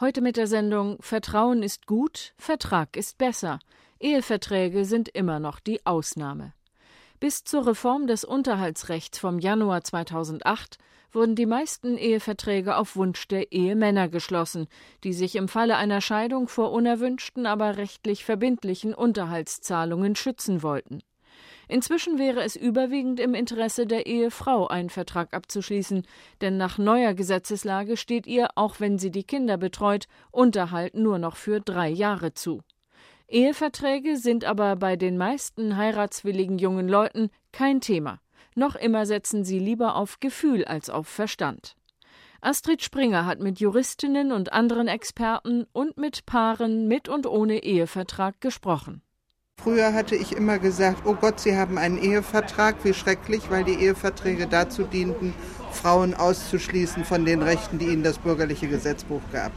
Heute mit der Sendung Vertrauen ist gut, Vertrag ist besser. Eheverträge sind immer noch die Ausnahme. Bis zur Reform des Unterhaltsrechts vom Januar 2008 wurden die meisten Eheverträge auf Wunsch der Ehemänner geschlossen, die sich im Falle einer Scheidung vor unerwünschten, aber rechtlich verbindlichen Unterhaltszahlungen schützen wollten. Inzwischen wäre es überwiegend im Interesse der Ehefrau, einen Vertrag abzuschließen, denn nach neuer Gesetzeslage steht ihr, auch wenn sie die Kinder betreut, Unterhalt nur noch für drei Jahre zu. Eheverträge sind aber bei den meisten heiratswilligen jungen Leuten kein Thema. Noch immer setzen sie lieber auf Gefühl als auf Verstand. Astrid Springer hat mit Juristinnen und anderen Experten und mit Paaren mit und ohne Ehevertrag gesprochen. Früher hatte ich immer gesagt, oh Gott, Sie haben einen Ehevertrag, wie schrecklich, weil die Eheverträge dazu dienten, Frauen auszuschließen von den Rechten, die ihnen das bürgerliche Gesetzbuch gab.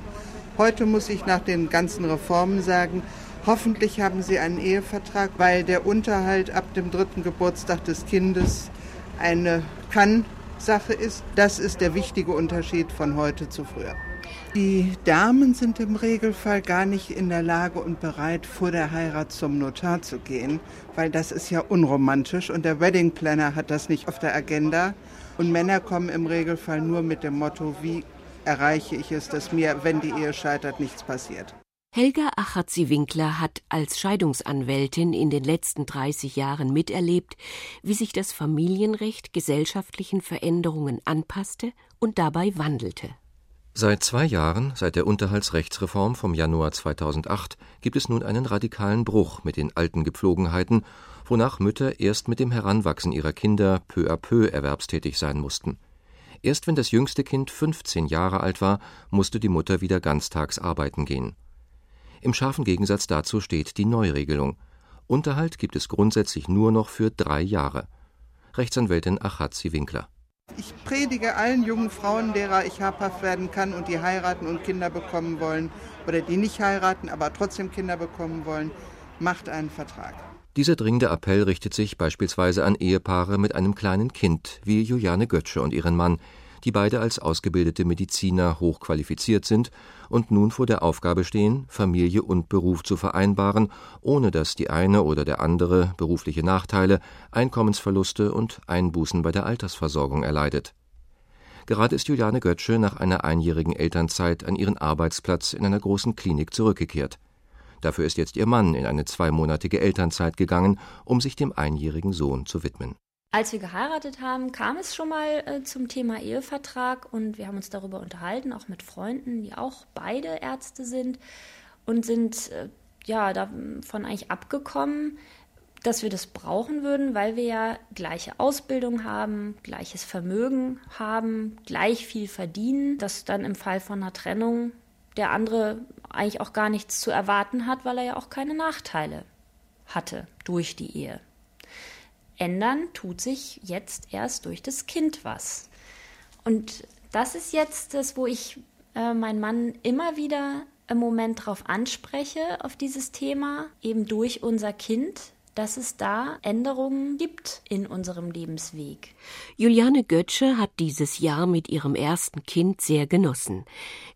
Heute muss ich nach den ganzen Reformen sagen, hoffentlich haben Sie einen Ehevertrag, weil der Unterhalt ab dem dritten Geburtstag des Kindes eine Kann-Sache ist. Das ist der wichtige Unterschied von heute zu früher. Die Damen sind im Regelfall gar nicht in der Lage und bereit, vor der Heirat zum Notar zu gehen, weil das ist ja unromantisch und der Wedding Planner hat das nicht auf der Agenda. Und Männer kommen im Regelfall nur mit dem Motto, wie erreiche ich es, dass mir, wenn die Ehe scheitert, nichts passiert. Helga Achatzi-Winkler hat als Scheidungsanwältin in den letzten 30 Jahren miterlebt, wie sich das Familienrecht gesellschaftlichen Veränderungen anpasste und dabei wandelte. Seit zwei Jahren, seit der Unterhaltsrechtsreform vom Januar 2008, gibt es nun einen radikalen Bruch mit den alten Gepflogenheiten, wonach Mütter erst mit dem Heranwachsen ihrer Kinder peu à peu erwerbstätig sein mussten. Erst wenn das jüngste Kind 15 Jahre alt war, musste die Mutter wieder ganztags arbeiten gehen. Im scharfen Gegensatz dazu steht die Neuregelung. Unterhalt gibt es grundsätzlich nur noch für drei Jahre. Rechtsanwältin Achazi Winkler. Ich predige allen jungen Frauen, derer ich habhaft werden kann und die heiraten und Kinder bekommen wollen oder die nicht heiraten, aber trotzdem Kinder bekommen wollen, macht einen Vertrag. Dieser dringende Appell richtet sich beispielsweise an Ehepaare mit einem kleinen Kind, wie Juliane Götzsche und ihren Mann, die beide als ausgebildete Mediziner hochqualifiziert sind und nun vor der Aufgabe stehen, Familie und Beruf zu vereinbaren, ohne dass die eine oder der andere berufliche Nachteile, Einkommensverluste und Einbußen bei der Altersversorgung erleidet. Gerade ist Juliane Götzsche nach einer einjährigen Elternzeit an ihren Arbeitsplatz in einer großen Klinik zurückgekehrt. Dafür ist jetzt ihr Mann in eine zweimonatige Elternzeit gegangen, um sich dem einjährigen Sohn zu widmen. Als wir geheiratet haben, kam es schon mal äh, zum Thema Ehevertrag und wir haben uns darüber unterhalten, auch mit Freunden, die auch beide Ärzte sind und sind äh, ja davon eigentlich abgekommen, dass wir das brauchen würden, weil wir ja gleiche Ausbildung haben, gleiches Vermögen haben, gleich viel verdienen, dass dann im Fall von einer Trennung der andere eigentlich auch gar nichts zu erwarten hat, weil er ja auch keine Nachteile hatte durch die Ehe ändern tut sich jetzt erst durch das Kind was. Und das ist jetzt das, wo ich äh, meinen Mann immer wieder im Moment drauf anspreche, auf dieses Thema, eben durch unser Kind, dass es da Änderungen gibt in unserem Lebensweg. Juliane Götzsche hat dieses Jahr mit ihrem ersten Kind sehr genossen.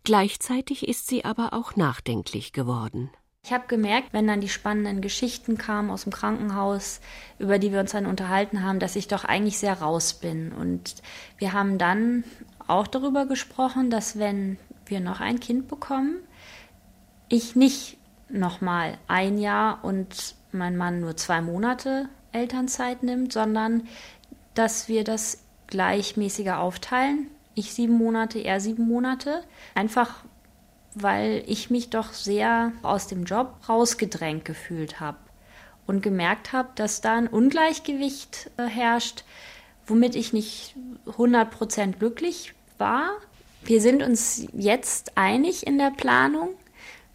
Gleichzeitig ist sie aber auch nachdenklich geworden. Ich habe gemerkt, wenn dann die spannenden Geschichten kamen aus dem Krankenhaus, über die wir uns dann unterhalten haben, dass ich doch eigentlich sehr raus bin. Und wir haben dann auch darüber gesprochen, dass wenn wir noch ein Kind bekommen, ich nicht nochmal ein Jahr und mein Mann nur zwei Monate Elternzeit nimmt, sondern dass wir das gleichmäßiger aufteilen. Ich sieben Monate, er sieben Monate. Einfach weil ich mich doch sehr aus dem Job rausgedrängt gefühlt habe und gemerkt habe, dass da ein Ungleichgewicht äh, herrscht, womit ich nicht 100% glücklich war. Wir sind uns jetzt einig in der Planung,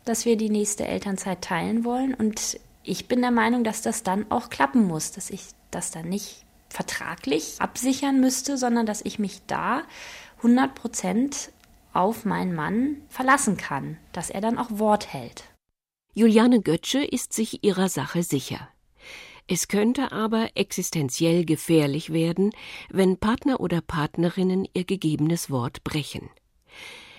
dass wir die nächste Elternzeit teilen wollen und ich bin der Meinung, dass das dann auch klappen muss, dass ich das dann nicht vertraglich absichern müsste, sondern dass ich mich da 100 Prozent auf meinen Mann verlassen kann, dass er dann auch Wort hält. Juliane Götzsche ist sich ihrer Sache sicher. Es könnte aber existenziell gefährlich werden, wenn Partner oder Partnerinnen ihr gegebenes Wort brechen.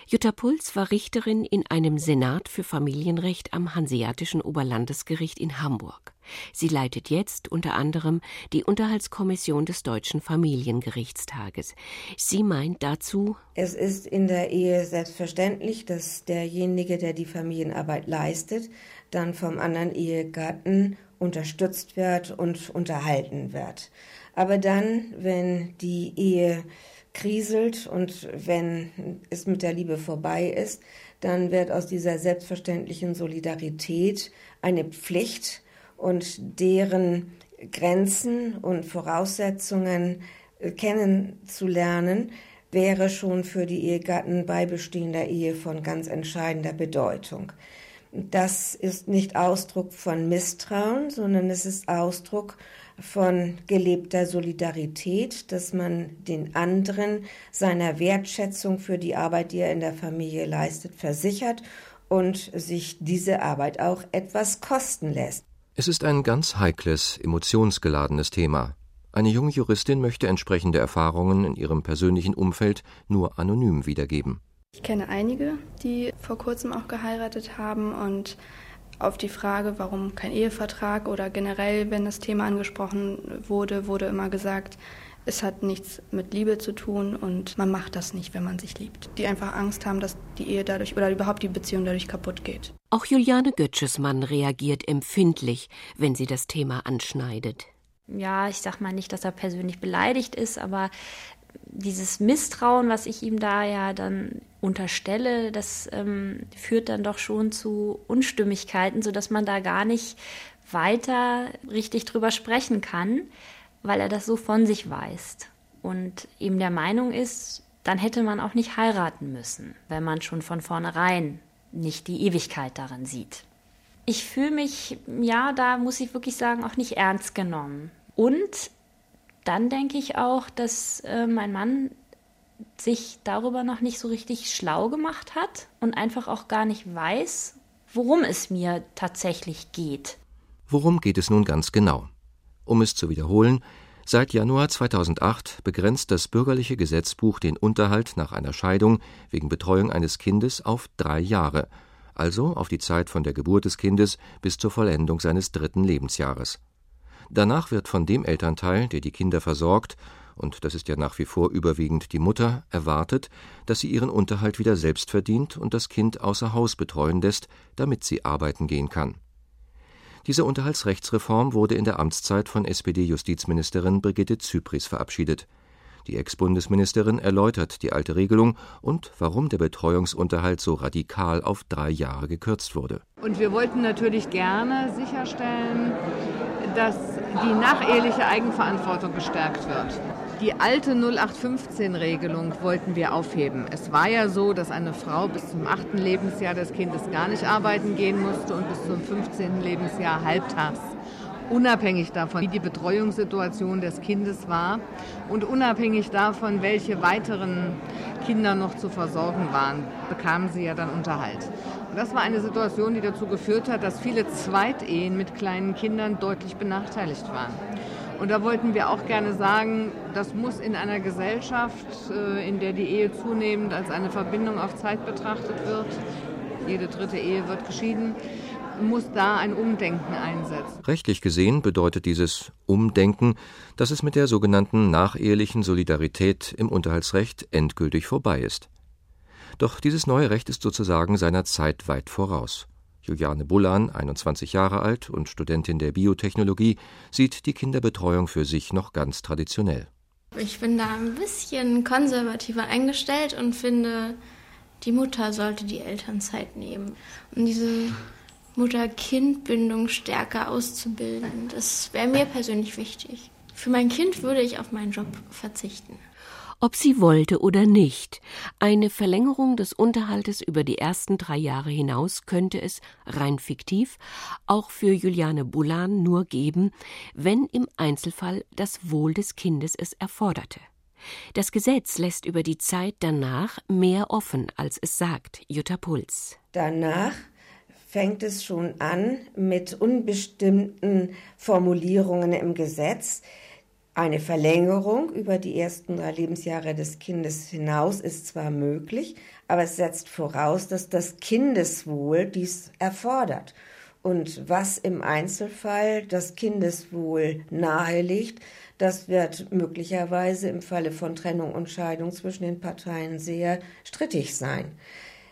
Jutta Puls war Richterin in einem Senat für Familienrecht am Hanseatischen Oberlandesgericht in Hamburg. Sie leitet jetzt unter anderem die Unterhaltskommission des Deutschen Familiengerichtstages. Sie meint dazu, es ist in der Ehe selbstverständlich, dass derjenige, der die Familienarbeit leistet, dann vom anderen Ehegatten unterstützt wird und unterhalten wird. Aber dann, wenn die Ehe kriselt und wenn es mit der Liebe vorbei ist, dann wird aus dieser selbstverständlichen Solidarität eine Pflicht und deren Grenzen und Voraussetzungen äh, kennenzulernen, wäre schon für die Ehegatten bei bestehender Ehe von ganz entscheidender Bedeutung. Das ist nicht Ausdruck von Misstrauen, sondern es ist Ausdruck von gelebter Solidarität, dass man den anderen seiner Wertschätzung für die Arbeit, die er in der Familie leistet, versichert und sich diese Arbeit auch etwas kosten lässt. Es ist ein ganz heikles, emotionsgeladenes Thema. Eine junge Juristin möchte entsprechende Erfahrungen in ihrem persönlichen Umfeld nur anonym wiedergeben. Ich kenne einige, die vor kurzem auch geheiratet haben und auf die Frage, warum kein Ehevertrag oder generell, wenn das Thema angesprochen wurde, wurde immer gesagt, es hat nichts mit Liebe zu tun und man macht das nicht, wenn man sich liebt. Die einfach Angst haben, dass die Ehe dadurch oder überhaupt die Beziehung dadurch kaputt geht. Auch Juliane Götzsches Mann reagiert empfindlich, wenn sie das Thema anschneidet. Ja, ich sag mal nicht, dass er persönlich beleidigt ist, aber dieses Misstrauen, was ich ihm da ja dann unterstelle, das ähm, führt dann doch schon zu Unstimmigkeiten, sodass man da gar nicht weiter richtig drüber sprechen kann weil er das so von sich weist und eben der Meinung ist, dann hätte man auch nicht heiraten müssen, wenn man schon von vornherein nicht die Ewigkeit darin sieht. Ich fühle mich, ja, da muss ich wirklich sagen, auch nicht ernst genommen. Und dann denke ich auch, dass äh, mein Mann sich darüber noch nicht so richtig schlau gemacht hat und einfach auch gar nicht weiß, worum es mir tatsächlich geht. Worum geht es nun ganz genau? Um es zu wiederholen, seit Januar 2008 begrenzt das bürgerliche Gesetzbuch den Unterhalt nach einer Scheidung wegen Betreuung eines Kindes auf drei Jahre, also auf die Zeit von der Geburt des Kindes bis zur Vollendung seines dritten Lebensjahres. Danach wird von dem Elternteil, der die Kinder versorgt, und das ist ja nach wie vor überwiegend die Mutter, erwartet, dass sie ihren Unterhalt wieder selbst verdient und das Kind außer Haus betreuen lässt, damit sie arbeiten gehen kann diese Unterhaltsrechtsreform wurde in der Amtszeit von SPD-Justizministerin Brigitte Zypries verabschiedet. Die Ex-Bundesministerin erläutert die alte Regelung und warum der Betreuungsunterhalt so radikal auf drei Jahre gekürzt wurde. Und wir wollten natürlich gerne sicherstellen, dass die nacheheliche Eigenverantwortung gestärkt wird. Die alte 0815-Regelung wollten wir aufheben. Es war ja so, dass eine Frau bis zum achten Lebensjahr des Kindes gar nicht arbeiten gehen musste und bis zum 15. Lebensjahr halbtags. Unabhängig davon, wie die Betreuungssituation des Kindes war und unabhängig davon, welche weiteren Kinder noch zu versorgen waren, bekamen sie ja dann Unterhalt. Und das war eine Situation, die dazu geführt hat, dass viele Zweitehen mit kleinen Kindern deutlich benachteiligt waren. Und da wollten wir auch gerne sagen, das muss in einer Gesellschaft, äh, in der die Ehe zunehmend als eine Verbindung auf Zeit betrachtet wird, jede dritte Ehe wird geschieden, muss da ein Umdenken einsetzen. Rechtlich gesehen bedeutet dieses Umdenken, dass es mit der sogenannten nachehelichen Solidarität im Unterhaltsrecht endgültig vorbei ist. Doch dieses neue Recht ist sozusagen seiner Zeit weit voraus. Juliane Bullan, 21 Jahre alt und Studentin der Biotechnologie, sieht die Kinderbetreuung für sich noch ganz traditionell. Ich bin da ein bisschen konservativer eingestellt und finde, die Mutter sollte die Elternzeit nehmen. Um diese Mutter-Kind-Bindung stärker auszubilden, das wäre mir persönlich wichtig. Für mein Kind würde ich auf meinen Job verzichten ob sie wollte oder nicht. Eine Verlängerung des Unterhaltes über die ersten drei Jahre hinaus könnte es, rein fiktiv, auch für Juliane Bullan nur geben, wenn im Einzelfall das Wohl des Kindes es erforderte. Das Gesetz lässt über die Zeit danach mehr offen, als es sagt, Jutta Puls. Danach fängt es schon an mit unbestimmten Formulierungen im Gesetz, Eine Verlängerung über die ersten drei Lebensjahre des Kindes hinaus ist zwar möglich, aber es setzt voraus, dass das Kindeswohl dies erfordert. Und was im Einzelfall das Kindeswohl nahelegt, das wird möglicherweise im Falle von Trennung und Scheidung zwischen den Parteien sehr strittig sein.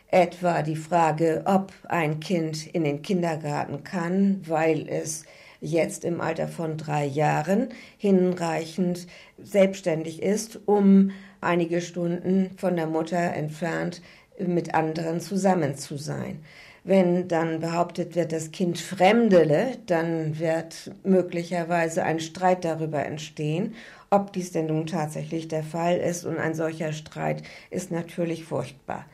Etwa die Frage, ob ein Kind in den Kindergarten kann, weil es jetzt im Alter von drei Jahren hinreichend selbstständig ist, um einige Stunden von der Mutter entfernt mit anderen zusammen zu sein. Wenn dann behauptet wird, das Kind fremdele, dann wird möglicherweise ein Streit darüber entstehen, ob dies denn nun tatsächlich der Fall ist. Und ein solcher Streit ist natürlich furchtbar.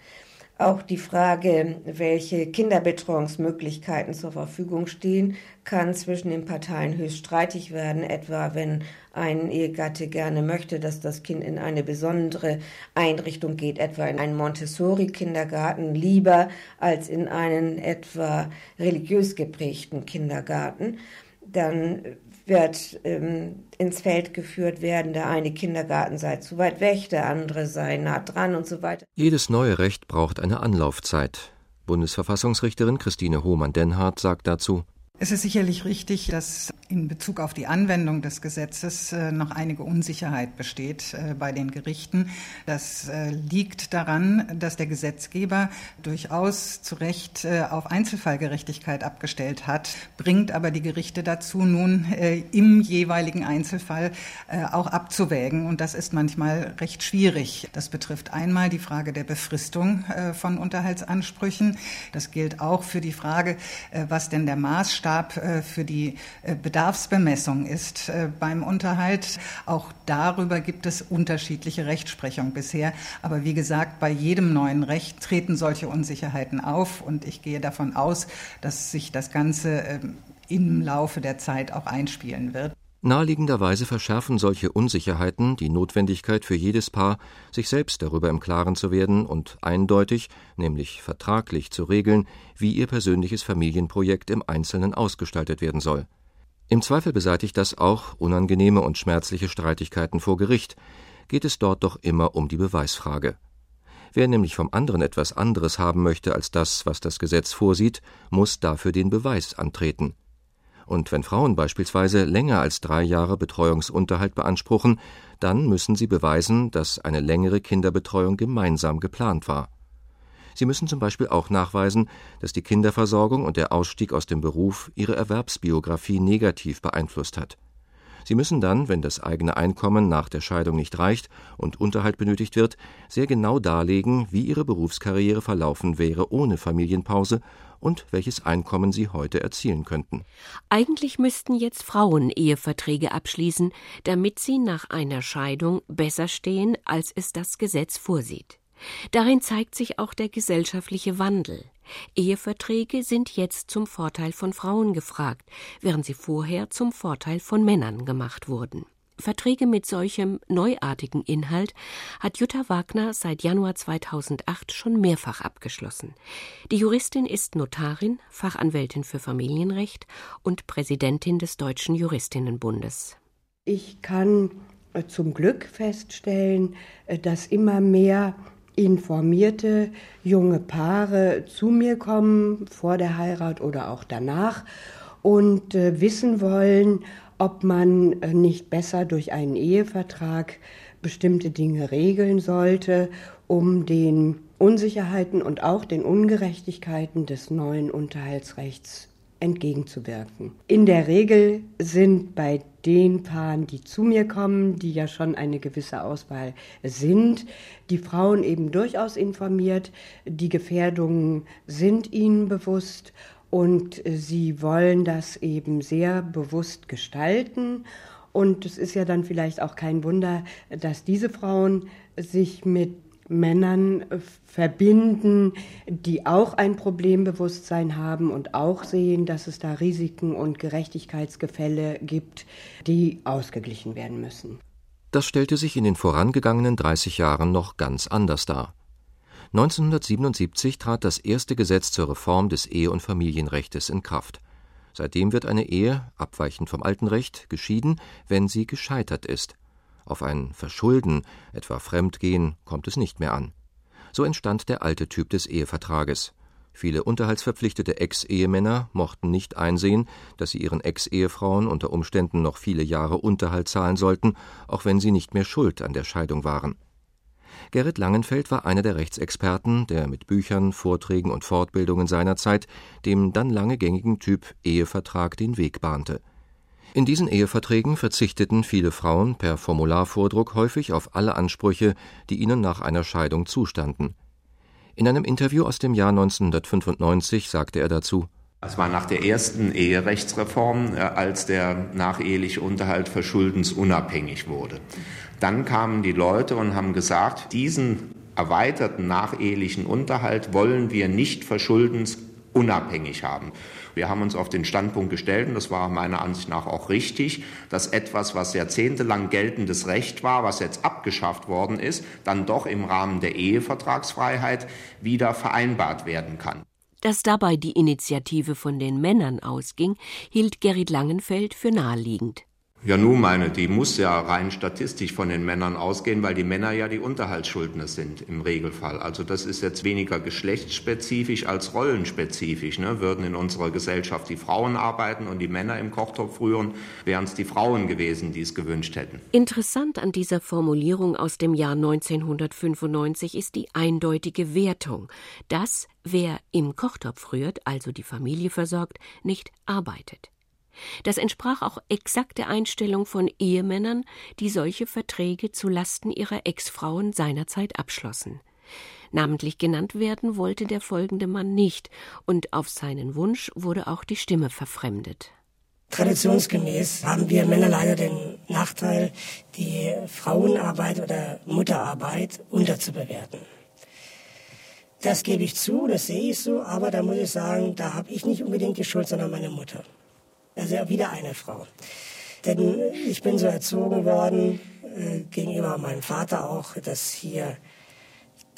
Auch die Frage, welche Kinderbetreuungsmöglichkeiten zur Verfügung stehen, kann zwischen den Parteien höchst streitig werden, etwa wenn ein Ehegatte gerne möchte, dass das Kind in eine besondere Einrichtung geht, etwa in einen Montessori-Kindergarten, lieber als in einen etwa religiös geprägten Kindergarten. Dann wird ähm, ins Feld geführt werden, der eine Kindergarten sei zu weit weg, der andere sei nah dran und so weiter. Jedes neue Recht braucht eine Anlaufzeit. Bundesverfassungsrichterin Christine Hohmann-Denhardt sagt dazu, es ist sicherlich richtig, dass in Bezug auf die Anwendung des Gesetzes äh, noch einige Unsicherheit besteht äh, bei den Gerichten. Das äh, liegt daran, dass der Gesetzgeber durchaus zu Recht auf Einzelfallgerechtigkeit abgestellt hat, bringt aber die Gerichte dazu, nun im jeweiligen Einzelfall auch abzuwägen. Und das ist manchmal recht schwierig. Das betrifft einmal die Frage der Befristung von Unterhaltsansprüchen. Das gilt auch für die Frage, was denn der Maßstab Maßstab äh, für die äh, Bedarfsbemessung ist äh, beim Unterhalt. Auch darüber gibt es unterschiedliche Rechtsprechung bisher. Aber wie gesagt, bei jedem neuen Recht treten solche Unsicherheiten auf. Und ich gehe davon aus, dass sich das Ganze ähm, im Laufe der Zeit auch einspielen wird. Naheliegenderweise verschärfen solche Unsicherheiten die Notwendigkeit für jedes Paar, sich selbst darüber im Klaren zu werden und eindeutig, nämlich vertraglich zu regeln, wie ihr persönliches Familienprojekt im Einzelnen ausgestaltet werden soll. Im Zweifel beseitigt das auch unangenehme und schmerzliche Streitigkeiten vor Gericht, geht es dort doch immer um die Beweisfrage. Wer nämlich vom anderen etwas anderes haben möchte als das, was das Gesetz vorsieht, muss dafür den Beweis antreten und wenn Frauen beispielsweise länger als drei Jahre Betreuungsunterhalt beanspruchen, dann müssen sie beweisen, dass eine längere Kinderbetreuung gemeinsam geplant war. Sie müssen zum Beispiel auch nachweisen, dass die Kinderversorgung und der Ausstieg aus dem Beruf ihre Erwerbsbiografie negativ beeinflusst hat. Sie müssen dann, wenn das eigene Einkommen nach der Scheidung nicht reicht und Unterhalt benötigt wird, sehr genau darlegen, wie ihre Berufskarriere verlaufen wäre ohne Familienpause und welches Einkommen sie heute erzielen könnten. Eigentlich müssten jetzt Frauen Eheverträge abschließen, damit sie nach einer Scheidung besser stehen, als es das Gesetz vorsieht. Darin zeigt sich auch der gesellschaftliche Wandel. Eheverträge sind jetzt zum Vorteil von Frauen gefragt, während sie vorher zum Vorteil von Männern gemacht wurden. Verträge mit solchem neuartigen Inhalt hat Jutta Wagner seit Januar 2008 schon mehrfach abgeschlossen. Die Juristin ist Notarin, Fachanwältin für Familienrecht und Präsidentin des Deutschen Juristinnenbundes. Ich kann äh, zum Glück feststellen, äh, dass immer mehr informierte junge Paare zu mir kommen, vor der Heirat oder auch danach, und äh, wissen wollen, ob man äh, nicht besser durch einen Ehevertrag bestimmte Dinge regeln sollte, um den Unsicherheiten und auch den Ungerechtigkeiten des neuen Unterhaltsrechts entgegenzuwirken. In der Regel sind bei den Paaren, die zu mir kommen, die ja schon eine gewisse Auswahl sind, die Frauen eben durchaus informiert, die Gefährdungen sind ihnen bewusst und äh, sie wollen das eben sehr bewusst gestalten. Und es ist ja dann vielleicht auch kein Wunder, dass diese Frauen sich mit Männern äh, verbinden, die auch ein Problembewusstsein haben und auch sehen, dass es da Risiken und Gerechtigkeitsgefälle gibt, die ausgeglichen werden müssen. Das stellte sich in den vorangegangenen 30 Jahren noch ganz anders dar. 1977 trat das erste Gesetz zur Reform des Ehe- und Familienrechtes in Kraft. Seitdem wird eine Ehe, abweichend vom alten Recht, geschieden, wenn sie gescheitert ist. Auf ein Verschulden, etwa Fremdgehen, kommt es nicht mehr an. So entstand der alte Typ des Ehevertrages. Viele unterhaltsverpflichtete Ex-Ehemänner mochten nicht einsehen, dass sie ihren Ex-Ehefrauen unter Umständen noch viele Jahre Unterhalt zahlen sollten, auch wenn sie nicht mehr schuld an der Scheidung waren. Gerrit Langenfeld war einer der Rechtsexperten, der mit Büchern, Vorträgen und Fortbildungen seiner Zeit dem dann lange gängigen Typ Ehevertrag den Weg bahnte. In diesen Eheverträgen verzichteten viele Frauen per Formularvordruck häufig auf alle Ansprüche, die ihnen nach einer Scheidung zustanden. In einem Interview aus dem Jahr 1995 sagte er dazu es war nach der ersten Eherechtsreform, äh, als der nacheheliche Unterhalt verschuldensunabhängig wurde. Dann kamen die Leute und haben gesagt, diesen erweiterten nachehelichen Unterhalt wollen wir nicht verschuldensunabhängig haben. Wir haben uns auf den Standpunkt gestellt, und das war meiner Ansicht nach auch richtig, dass etwas, was jahrzehntelang geltendes Recht war, was jetzt abgeschafft worden ist, dann doch im Rahmen der Ehevertragsfreiheit wieder vereinbart werden kann. Dass dabei die Initiative von den Männern ausging, hielt Gerrit Langenfeld für naheliegend. Ja, nun meine, die muss ja rein statistisch von den Männern ausgehen, weil die Männer ja die Unterhaltsschuldner sind im Regelfall. Also das ist jetzt weniger geschlechtsspezifisch als rollenspezifisch. Ne? Würden in unserer Gesellschaft die Frauen arbeiten und die Männer im Kochtopf rühren, wären es die Frauen gewesen, die es gewünscht hätten. Interessant an dieser Formulierung aus dem Jahr 1995 ist die eindeutige Wertung, dass wer im Kochtopf rührt, also die Familie versorgt, nicht arbeitet. Das entsprach auch exakt der Einstellung von Ehemännern, die solche Verträge zu Lasten ihrer Ex-Frauen seinerzeit abschlossen. Namentlich genannt werden wollte der folgende Mann nicht, und auf seinen Wunsch wurde auch die Stimme verfremdet. Traditionsgemäß haben wir Männer leider den Nachteil, die Frauenarbeit oder Mutterarbeit unterzubewerten. Das gebe ich zu, das sehe ich so, aber da muss ich sagen, da habe ich nicht unbedingt die Schuld, sondern meine Mutter. Also wieder eine Frau. Denn ich bin so erzogen worden, äh, gegenüber meinem Vater auch, dass hier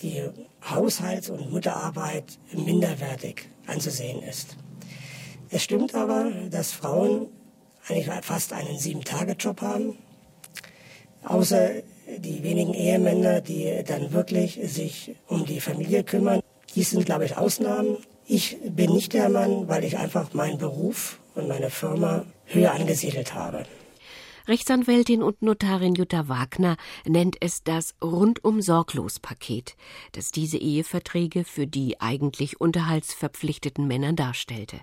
die Haushalts- und Mutterarbeit minderwertig anzusehen ist. Es stimmt aber, dass Frauen eigentlich fast einen Sieben-Tage-Job haben, außer die wenigen Ehemänner, die dann wirklich sich um die Familie kümmern. Dies sind, glaube ich, Ausnahmen. Ich bin nicht der Mann, weil ich einfach meinen Beruf und meine Firma höher angesiedelt habe. Rechtsanwältin und Notarin Jutta Wagner nennt es das rundum sorglos Paket, das diese Eheverträge für die eigentlich unterhaltsverpflichteten Männer darstellte.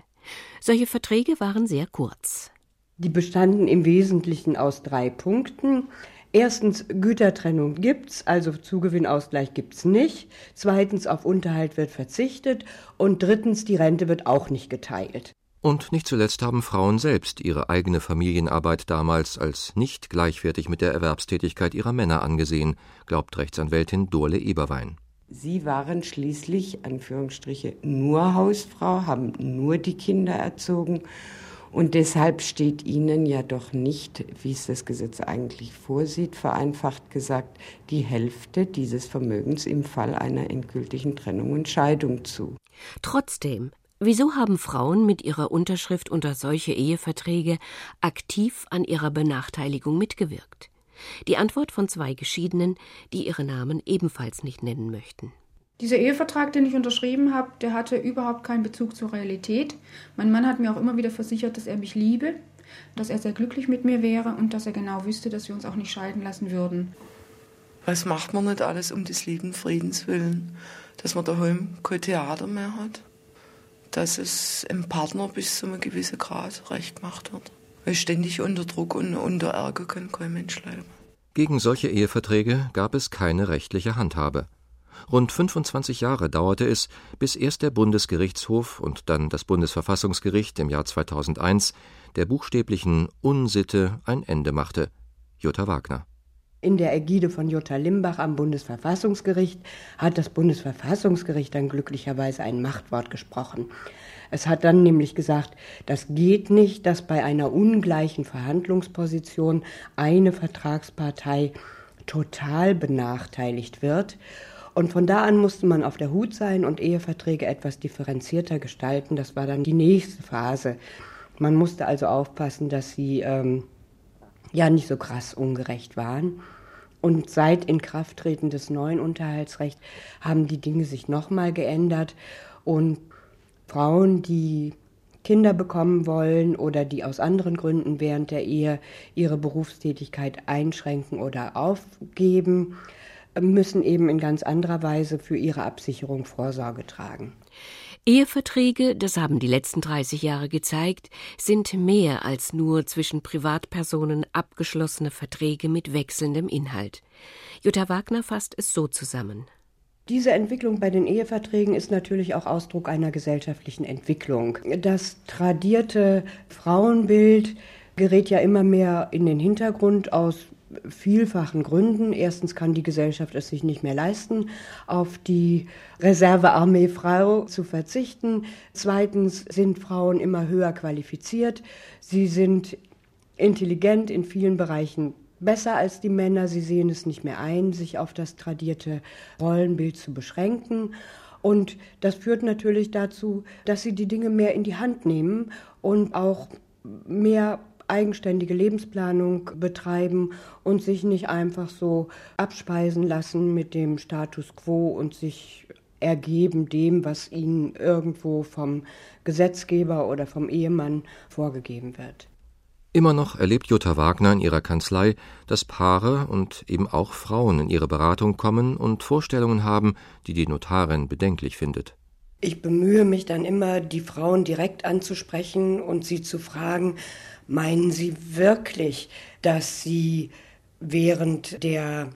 Solche Verträge waren sehr kurz. Die bestanden im Wesentlichen aus drei Punkten. Erstens, Gütertrennung gibt's, also Zugewinnausgleich gibt's nicht. Zweitens, auf Unterhalt wird verzichtet. Und drittens, die Rente wird auch nicht geteilt. Und nicht zuletzt haben Frauen selbst ihre eigene Familienarbeit damals als nicht gleichwertig mit der Erwerbstätigkeit ihrer Männer angesehen, glaubt Rechtsanwältin Dorle Eberwein. Sie waren schließlich, Anführungsstriche, nur Hausfrau, haben nur die Kinder erzogen und deshalb steht ihnen ja doch nicht, wie es das Gesetz eigentlich vorsieht, vereinfacht gesagt, die Hälfte dieses Vermögens im Fall einer endgültigen Trennung und Scheidung zu. Trotzdem Wieso haben Frauen mit ihrer Unterschrift unter solche Eheverträge aktiv an ihrer Benachteiligung mitgewirkt? Die Antwort von zwei Geschiedenen, die ihre Namen ebenfalls nicht nennen möchten. Dieser Ehevertrag, den ich unterschrieben habe, der hatte überhaupt keinen Bezug zur Realität. Mein Mann hat mir auch immer wieder versichert, dass er mich liebe, dass er sehr glücklich mit mir wäre und dass er genau wüsste, dass wir uns auch nicht scheiden lassen würden. Was macht man nicht alles um des lieben Friedens willen, dass man daheim kein Theater mehr hat? Dass es im Partner bis zu einem gewissen Grad recht gemacht wird. Weil ständig unter Druck und unter Ärger kann kein Mensch leiden. Gegen solche Eheverträge gab es keine rechtliche Handhabe. Rund 25 Jahre dauerte es, bis erst der Bundesgerichtshof und dann das Bundesverfassungsgericht im Jahr 2001 der buchstäblichen Unsitte ein Ende machte. Jutta Wagner. In der Ägide von Jutta Limbach am Bundesverfassungsgericht hat das Bundesverfassungsgericht dann glücklicherweise ein Machtwort gesprochen. Es hat dann nämlich gesagt, das geht nicht, dass bei einer ungleichen Verhandlungsposition eine Vertragspartei total benachteiligt wird. Und von da an musste man auf der Hut sein und Eheverträge etwas differenzierter gestalten. Das war dann die nächste Phase Man musste also aufpassen, dass sie ähm, ja nicht so krass ungerecht waren. Und seit Inkrafttreten des neuen Unterhaltsrechts haben die Dinge sich nochmal geändert. Und Frauen, die Kinder bekommen wollen oder die aus anderen Gründen während der Ehe ihre Berufstätigkeit einschränken oder aufgeben, müssen eben in ganz anderer Weise für ihre Absicherung Vorsorge tragen. Eheverträge, das haben die letzten 30 Jahre gezeigt, sind mehr als nur zwischen Privatpersonen abgeschlossene Verträge mit wechselndem Inhalt. Jutta Wagner fasst es so zusammen. Diese Entwicklung bei den Eheverträgen ist natürlich auch Ausdruck einer gesellschaftlichen Entwicklung. Das tradierte Frauenbild gerät ja immer mehr in den Hintergrund aus vielfachen Gründen. Erstens kann die Gesellschaft es sich nicht mehr leisten, auf die Reservearmee Frau zu verzichten. Zweitens sind Frauen immer höher qualifiziert. Sie sind intelligent in vielen Bereichen besser als die Männer. Sie sehen es nicht mehr ein, sich auf das tradierte Rollenbild zu beschränken. Und das führt natürlich dazu, dass sie die Dinge mehr in die Hand nehmen und auch mehr eigenständige Lebensplanung betreiben und sich nicht einfach so abspeisen lassen mit dem Status quo und sich ergeben dem, was ihnen irgendwo vom Gesetzgeber oder vom Ehemann vorgegeben wird. Immer noch erlebt Jutta Wagner in ihrer Kanzlei, dass Paare und eben auch Frauen in ihre Beratung kommen und Vorstellungen haben, die die Notarin bedenklich findet. Ich bemühe mich dann immer, die Frauen direkt anzusprechen und sie zu fragen, meinen Sie wirklich, dass Sie während der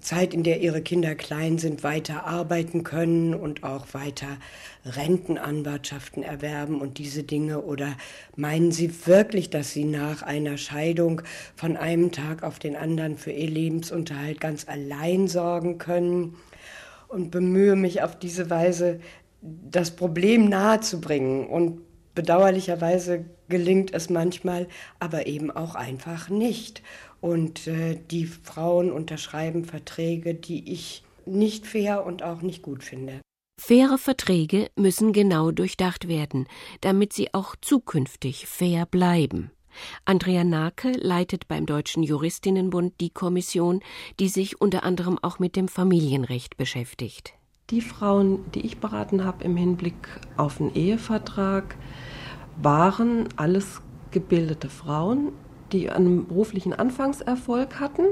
Zeit, in der ihre Kinder klein sind, weiter arbeiten können und auch weiter Rentenanwartschaften erwerben und diese Dinge? Oder meinen Sie wirklich, dass Sie nach einer Scheidung von einem Tag auf den anderen für Ihr Lebensunterhalt ganz allein sorgen können? Und bemühe mich auf diese Weise, das Problem nahezubringen. Und bedauerlicherweise gelingt es manchmal, aber eben auch einfach nicht. Und äh, die Frauen unterschreiben Verträge, die ich nicht fair und auch nicht gut finde. Faire Verträge müssen genau durchdacht werden, damit sie auch zukünftig fair bleiben. Andrea Nake leitet beim Deutschen Juristinnenbund die Kommission, die sich unter anderem auch mit dem Familienrecht beschäftigt. Die Frauen, die ich beraten habe im Hinblick auf einen Ehevertrag, waren alles gebildete Frauen, die einen beruflichen Anfangserfolg hatten,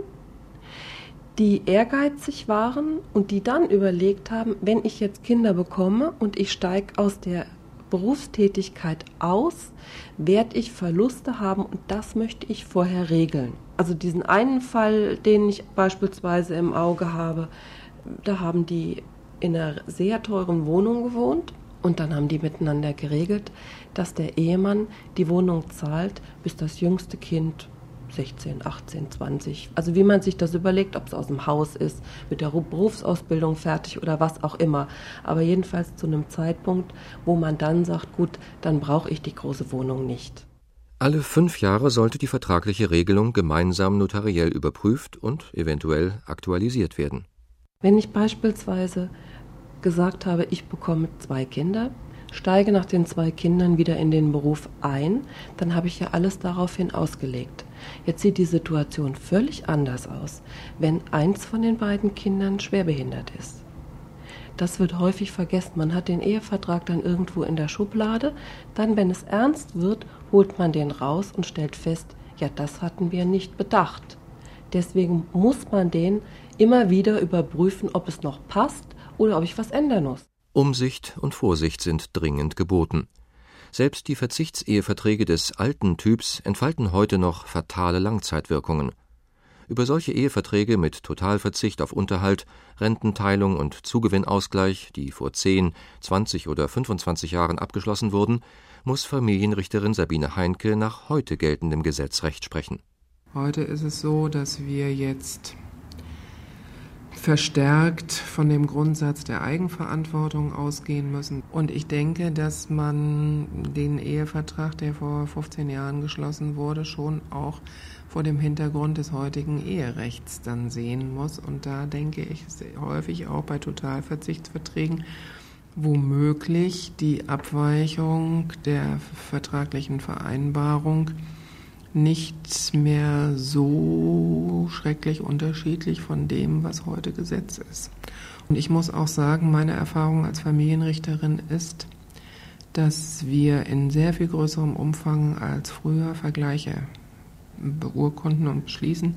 die ehrgeizig waren und die dann überlegt haben, wenn ich jetzt Kinder bekomme und ich steige aus der Berufstätigkeit aus, werde ich Verluste haben und das möchte ich vorher regeln. Also diesen einen Fall, den ich beispielsweise im Auge habe, da haben die in einer sehr teuren Wohnung gewohnt und dann haben die miteinander geregelt, dass der Ehemann die Wohnung zahlt, bis das jüngste Kind 16, 18, 20. Also wie man sich das überlegt, ob es aus dem Haus ist, mit der Berufsausbildung fertig oder was auch immer. Aber jedenfalls zu einem Zeitpunkt, wo man dann sagt, gut, dann brauche ich die große Wohnung nicht. Alle fünf Jahre sollte die vertragliche Regelung gemeinsam notariell überprüft und eventuell aktualisiert werden. Wenn ich beispielsweise gesagt habe, ich bekomme zwei Kinder, steige nach den zwei Kindern wieder in den Beruf ein, dann habe ich ja alles daraufhin ausgelegt. Jetzt sieht die Situation völlig anders aus, wenn eins von den beiden Kindern schwerbehindert ist. Das wird häufig vergessen. Man hat den Ehevertrag dann irgendwo in der Schublade. Dann, wenn es ernst wird, holt man den raus und stellt fest, ja, das hatten wir nicht bedacht. Deswegen muss man den immer wieder überprüfen, ob es noch passt oder ob ich was ändern muss. Umsicht und Vorsicht sind dringend geboten. Selbst die Verzichtseheverträge des alten Typs entfalten heute noch fatale Langzeitwirkungen. Über solche Eheverträge mit Totalverzicht auf Unterhalt, Rententeilung und Zugewinnausgleich, die vor 10, 20 oder 25 Jahren abgeschlossen wurden, muss Familienrichterin Sabine Heinke nach heute geltendem Gesetz Recht sprechen. Heute ist es so, dass wir jetzt verstärkt von dem Grundsatz der Eigenverantwortung ausgehen müssen. Und ich denke, dass man den Ehevertrag, der vor 15 Jahren geschlossen wurde, schon auch vor dem Hintergrund des heutigen Eherechts dann sehen muss. Und da denke ich häufig auch bei Totalverzichtsverträgen, womöglich die Abweichung der vertraglichen Vereinbarung nicht mehr so schrecklich unterschiedlich von dem, was heute Gesetz ist. Und ich muss auch sagen, meine Erfahrung als Familienrichterin ist, dass wir in sehr viel größerem Umfang als früher Vergleiche beurkunden und beschließen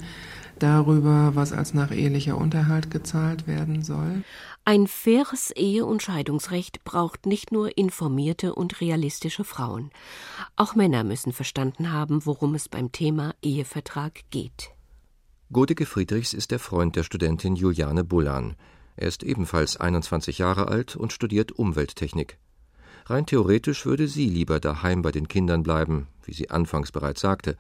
darüber, was als nachehelicher Unterhalt gezahlt werden soll. Ein faires Ehe- und Scheidungsrecht braucht nicht nur informierte und realistische Frauen. Auch Männer müssen verstanden haben, worum es beim Thema Ehevertrag geht. Godeke Friedrichs ist der Freund der Studentin Juliane Bullan. Er ist ebenfalls 21 Jahre alt und studiert Umwelttechnik. Rein theoretisch würde sie lieber daheim bei den Kindern bleiben, wie sie anfangs bereits sagte.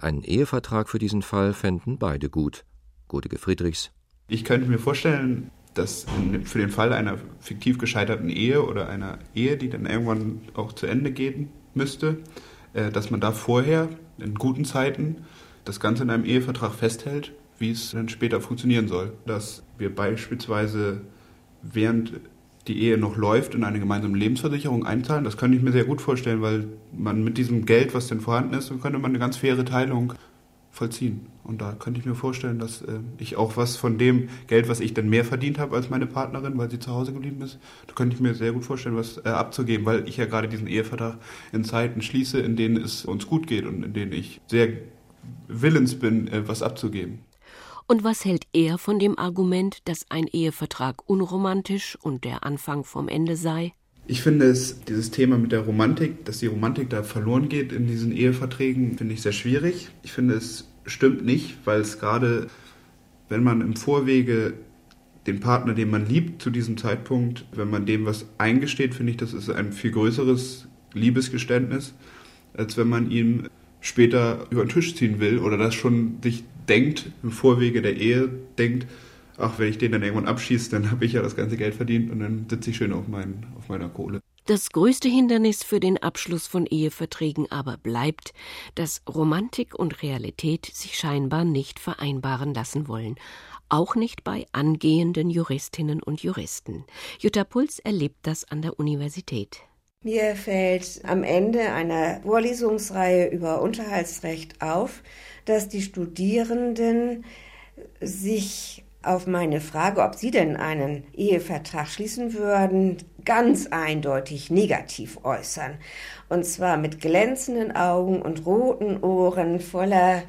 Einen Ehevertrag für diesen Fall fänden beide gut. Godeke Friedrichs. Ich könnte mir vorstellen, dass für den Fall einer fiktiv gescheiterten Ehe oder einer Ehe, die dann irgendwann auch zu Ende gehen müsste, äh, dass man da vorher in guten Zeiten das Ganze in einem Ehevertrag festhält, wie es dann später funktionieren soll. Dass wir beispielsweise während die Ehe noch läuft, in eine gemeinsame Lebensversicherung einzahlen. Das könnte ich mir sehr gut vorstellen, weil man mit diesem Geld, was denn vorhanden ist, könnte man eine ganz faire Teilung vollziehen. Und da könnte ich mir vorstellen, dass äh, ich auch was von dem Geld, was ich dann mehr verdient habe als meine Partnerin, weil sie zu Hause geblieben ist, da könnte ich mir sehr gut vorstellen, was äh, abzugeben, weil ich ja gerade diesen Ehevertrag in Zeiten schließe, in denen es uns gut geht und in denen ich sehr willens bin, äh, was abzugeben. Und was hält er von dem Argument, dass ein Ehevertrag unromantisch und der Anfang vom Ende sei? Ich finde es, dieses Thema mit der Romantik, dass die Romantik da verloren geht in diesen Eheverträgen, finde ich sehr schwierig. Ich finde, es stimmt nicht, weil es gerade, wenn man im Vorwege den Partner, den man liebt zu diesem Zeitpunkt, wenn man dem was eingesteht, finde ich, das ist ein viel größeres Liebesgeständnis, als wenn man ihm später über den Tisch ziehen will oder das schon sich denkt, im Vorwege der Ehe denkt, ach, wenn ich den dann irgendwann abschieße, dann habe ich ja das ganze Geld verdient und dann sitze ich schön auf, mein, auf meiner Kohle. Das größte Hindernis für den Abschluss von Eheverträgen aber bleibt, dass Romantik und Realität sich scheinbar nicht vereinbaren lassen wollen. Auch nicht bei angehenden Juristinnen und Juristen. Jutta Puls erlebt das an der Universität. Mir fällt am Ende einer Vorlesungsreihe über Unterhaltsrecht auf, dass die Studierenden sich auf meine Frage, ob sie denn einen Ehevertrag schließen würden, ganz eindeutig negativ äußern. Und zwar mit glänzenden Augen und roten Ohren voller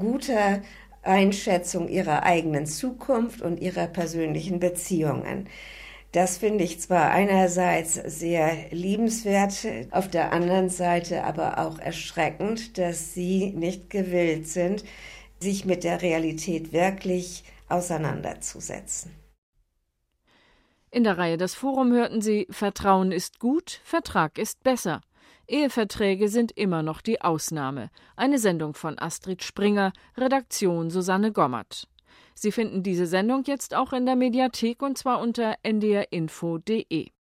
guter Einschätzung ihrer eigenen Zukunft und ihrer persönlichen Beziehungen. Das finde ich zwar einerseits sehr liebenswert, auf der anderen Seite aber auch erschreckend, dass sie nicht gewillt sind, sich mit der Realität wirklich auseinanderzusetzen. In der Reihe Das Forum hörten Sie Vertrauen ist gut, Vertrag ist besser. Eheverträge sind immer noch die Ausnahme. Eine Sendung von Astrid Springer, Redaktion Susanne Gommert. Sie finden diese Sendung jetzt auch in der Mediathek und zwar unter ndrinfo.de.